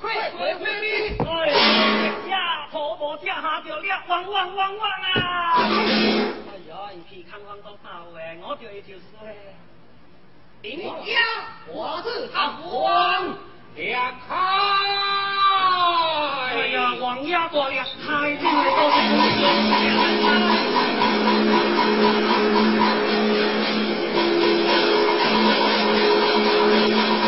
快快快！哎呀，头无只下着了，汪汪汪汪啊！哎呀，王家，我是汉王，裂开！哎呀，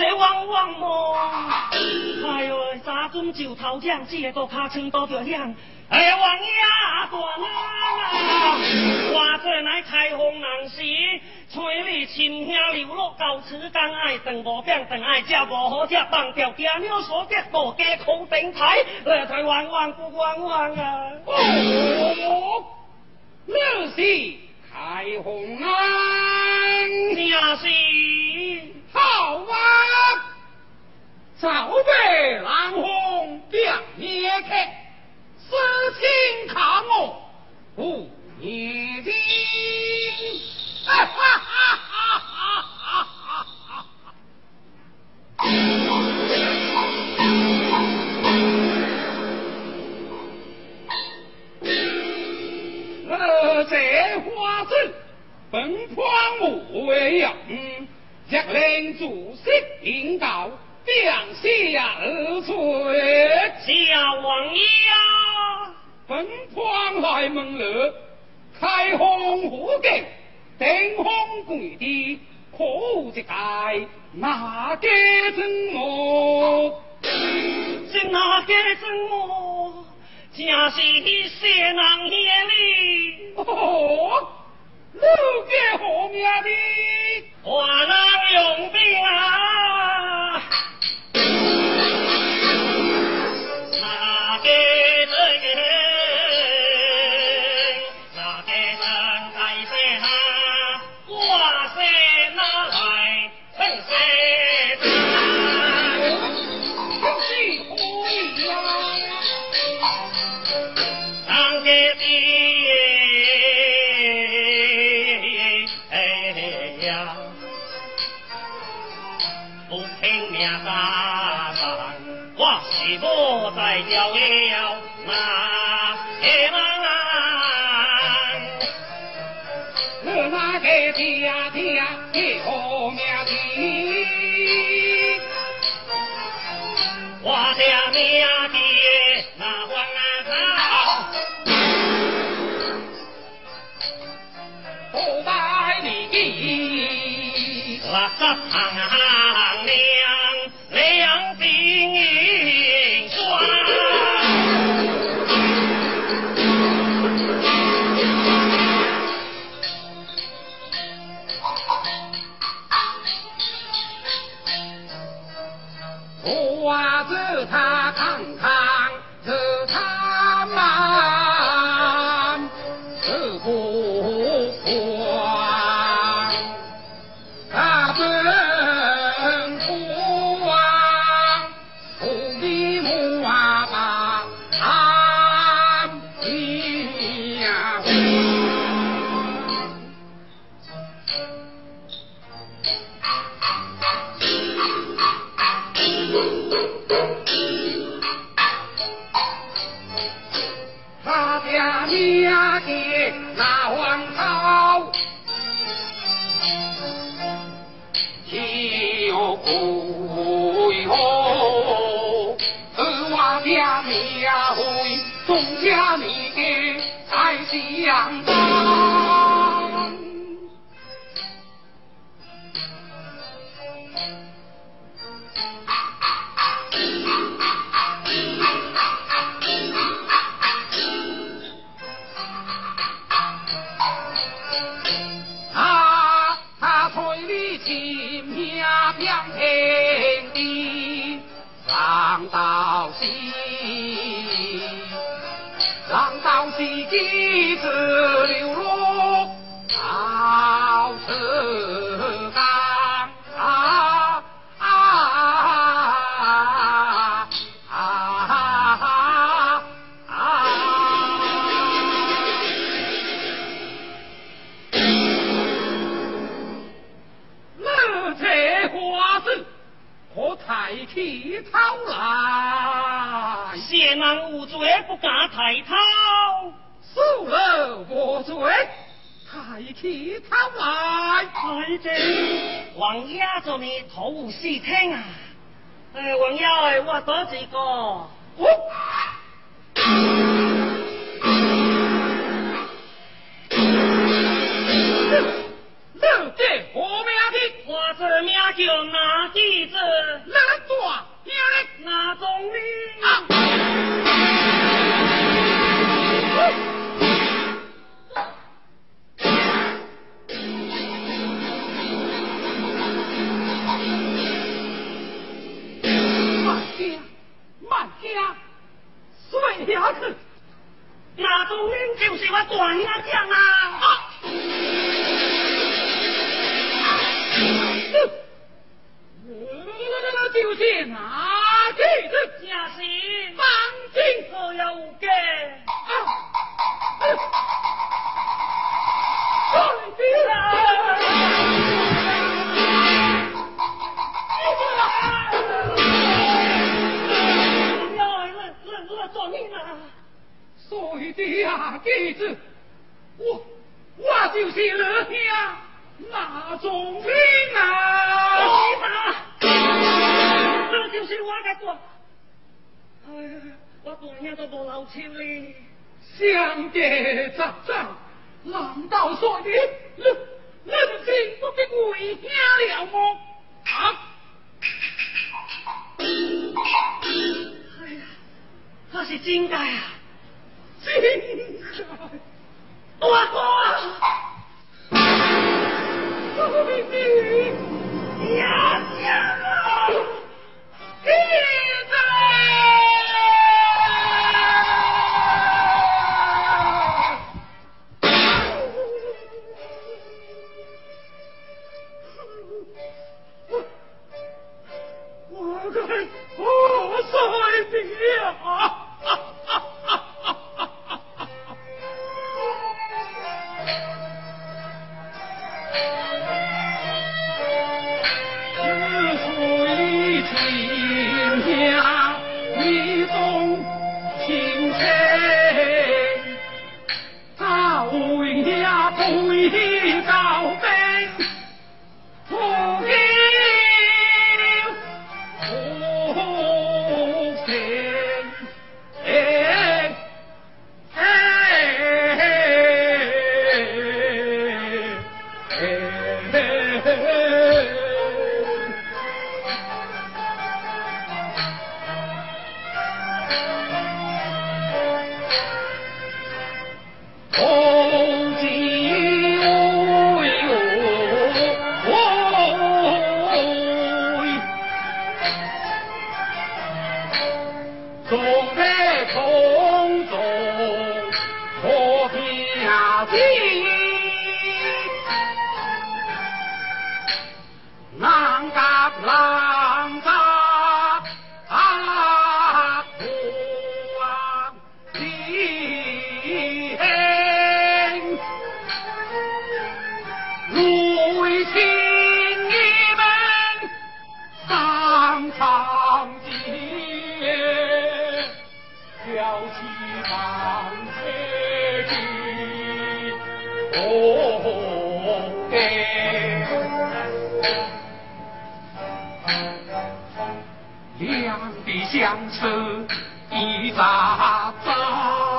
这王王么？哎呦，三尊九头将，这个卡称多着亮。哎呀，王爷大人，花子乃开红难写。催你亲兄流落，到此刚爱等无饼，等爱食无好食，放掉家鸟所得，大家口顶台，来台湾玩不玩玩啊？哦，那是开红啊，正是好啊，早被郎红变灭开，开封府境。登峰跪地，可一介哪家真我？是哪家真我？正是谢人爷哩。哦，哪家何名的？华南用兵啊！我的娘的那黄啊草，不拜你。我十哦哟？此话家庙会，众家米给在相当。几子流落到此。谢难无罪，不敢抬头。受了我罪，抬起头来。王爷做你头无细听啊！哎，王爷，我多几个。你这何名的？我这名叫哪弟子？哪大名的？哪种名？睡弟子，我我就是二兄那种啊！这就是我的官。哎呀，我大兄都无老手哩。相见杂长，难道说你人人心不必为兄了吗？啊！哎呀，那是真的啊！我哥，弟弟，呀呀，相思一扎扎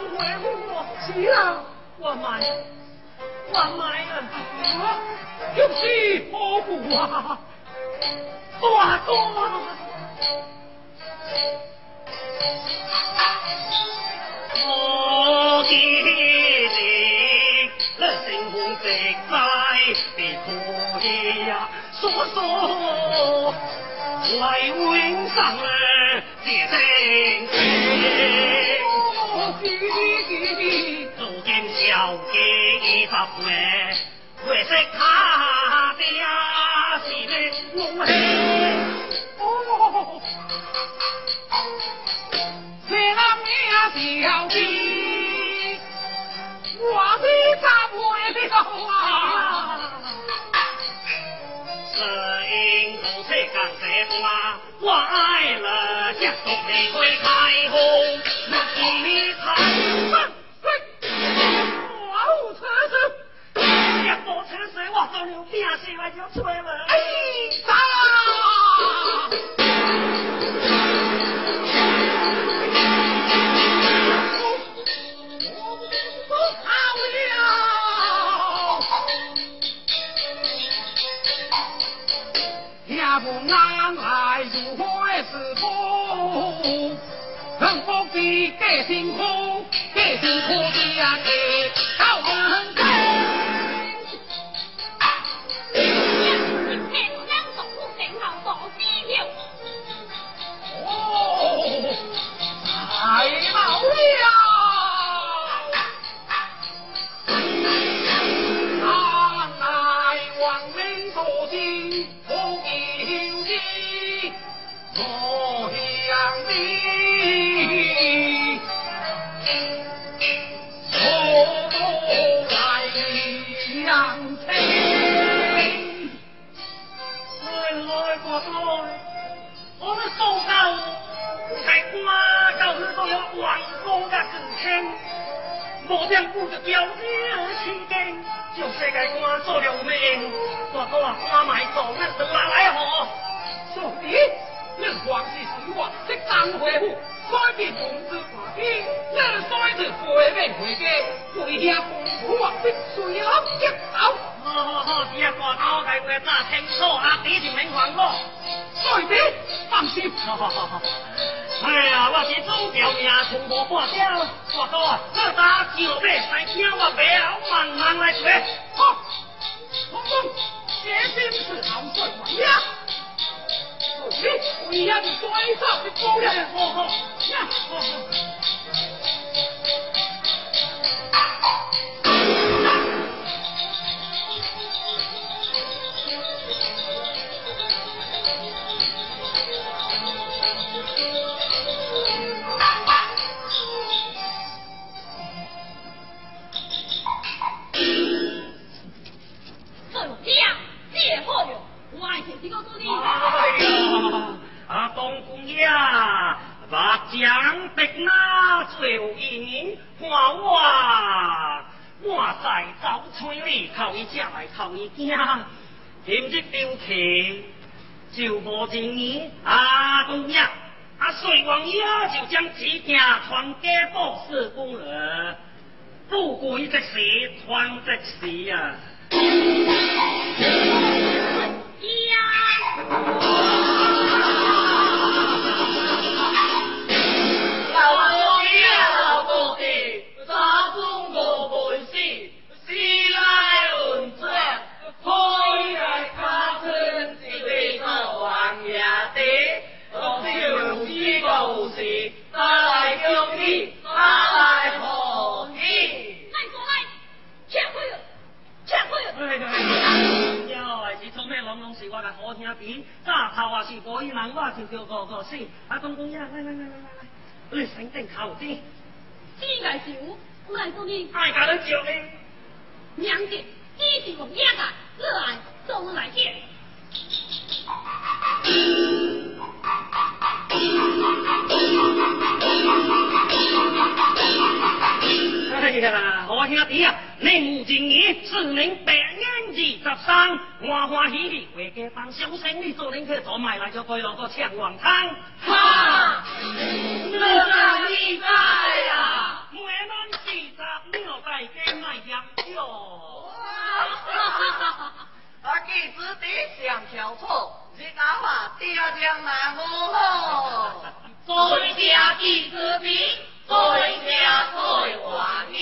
回我，是啊，我买，我买了，又是何故啊？大哥。我记你，那星空直在的可以呀，说说来问上了这真如今小姐已十岁，会识他的呀是咧我哦，这人名小弟，我的咋会了啊？我爱了家族离开开红，你才哼我有车子，一无车水，我做牛鞭是来就吹了。哎，咋？我是福？幸福的皆辛苦，皆辛苦的呀给到门口。将顾着表而起根，就世界官做了命，我说啊，官买走那是哪来何？兄弟，你皇是水我，即当回府，所以同志华天，你所以回面回家，回遐公我必须要接走。好好好，只要挂头大话打清楚，阿弟就免还我。所以放心。好好好好。哎呀，我是主条命从无半条，我说啊，这打叫马才听我表慢慢来吹。好，公公，这边是好水玩呀。所以，为遐是水上的姑娘，好好，好好。公爷，把将的那最有银，看我，我在走村里。靠伊食来靠伊惊，今日丢客就无情义，啊公爷，啊隋王爷就将此件传给博士公儿，不贵即时传即时啊。是是爱酒，来公你。爱家人叫你。娘子，只是我爷个，热爱送来见。哎呀，好兄弟啊，您今年是您百年二十三，欢欢喜喜回家当小生，你做恁去做买来就可以落个抢王汤。哈，你在呀，地上飘错，人家话天上难无好。在家的日子，在家最怀念。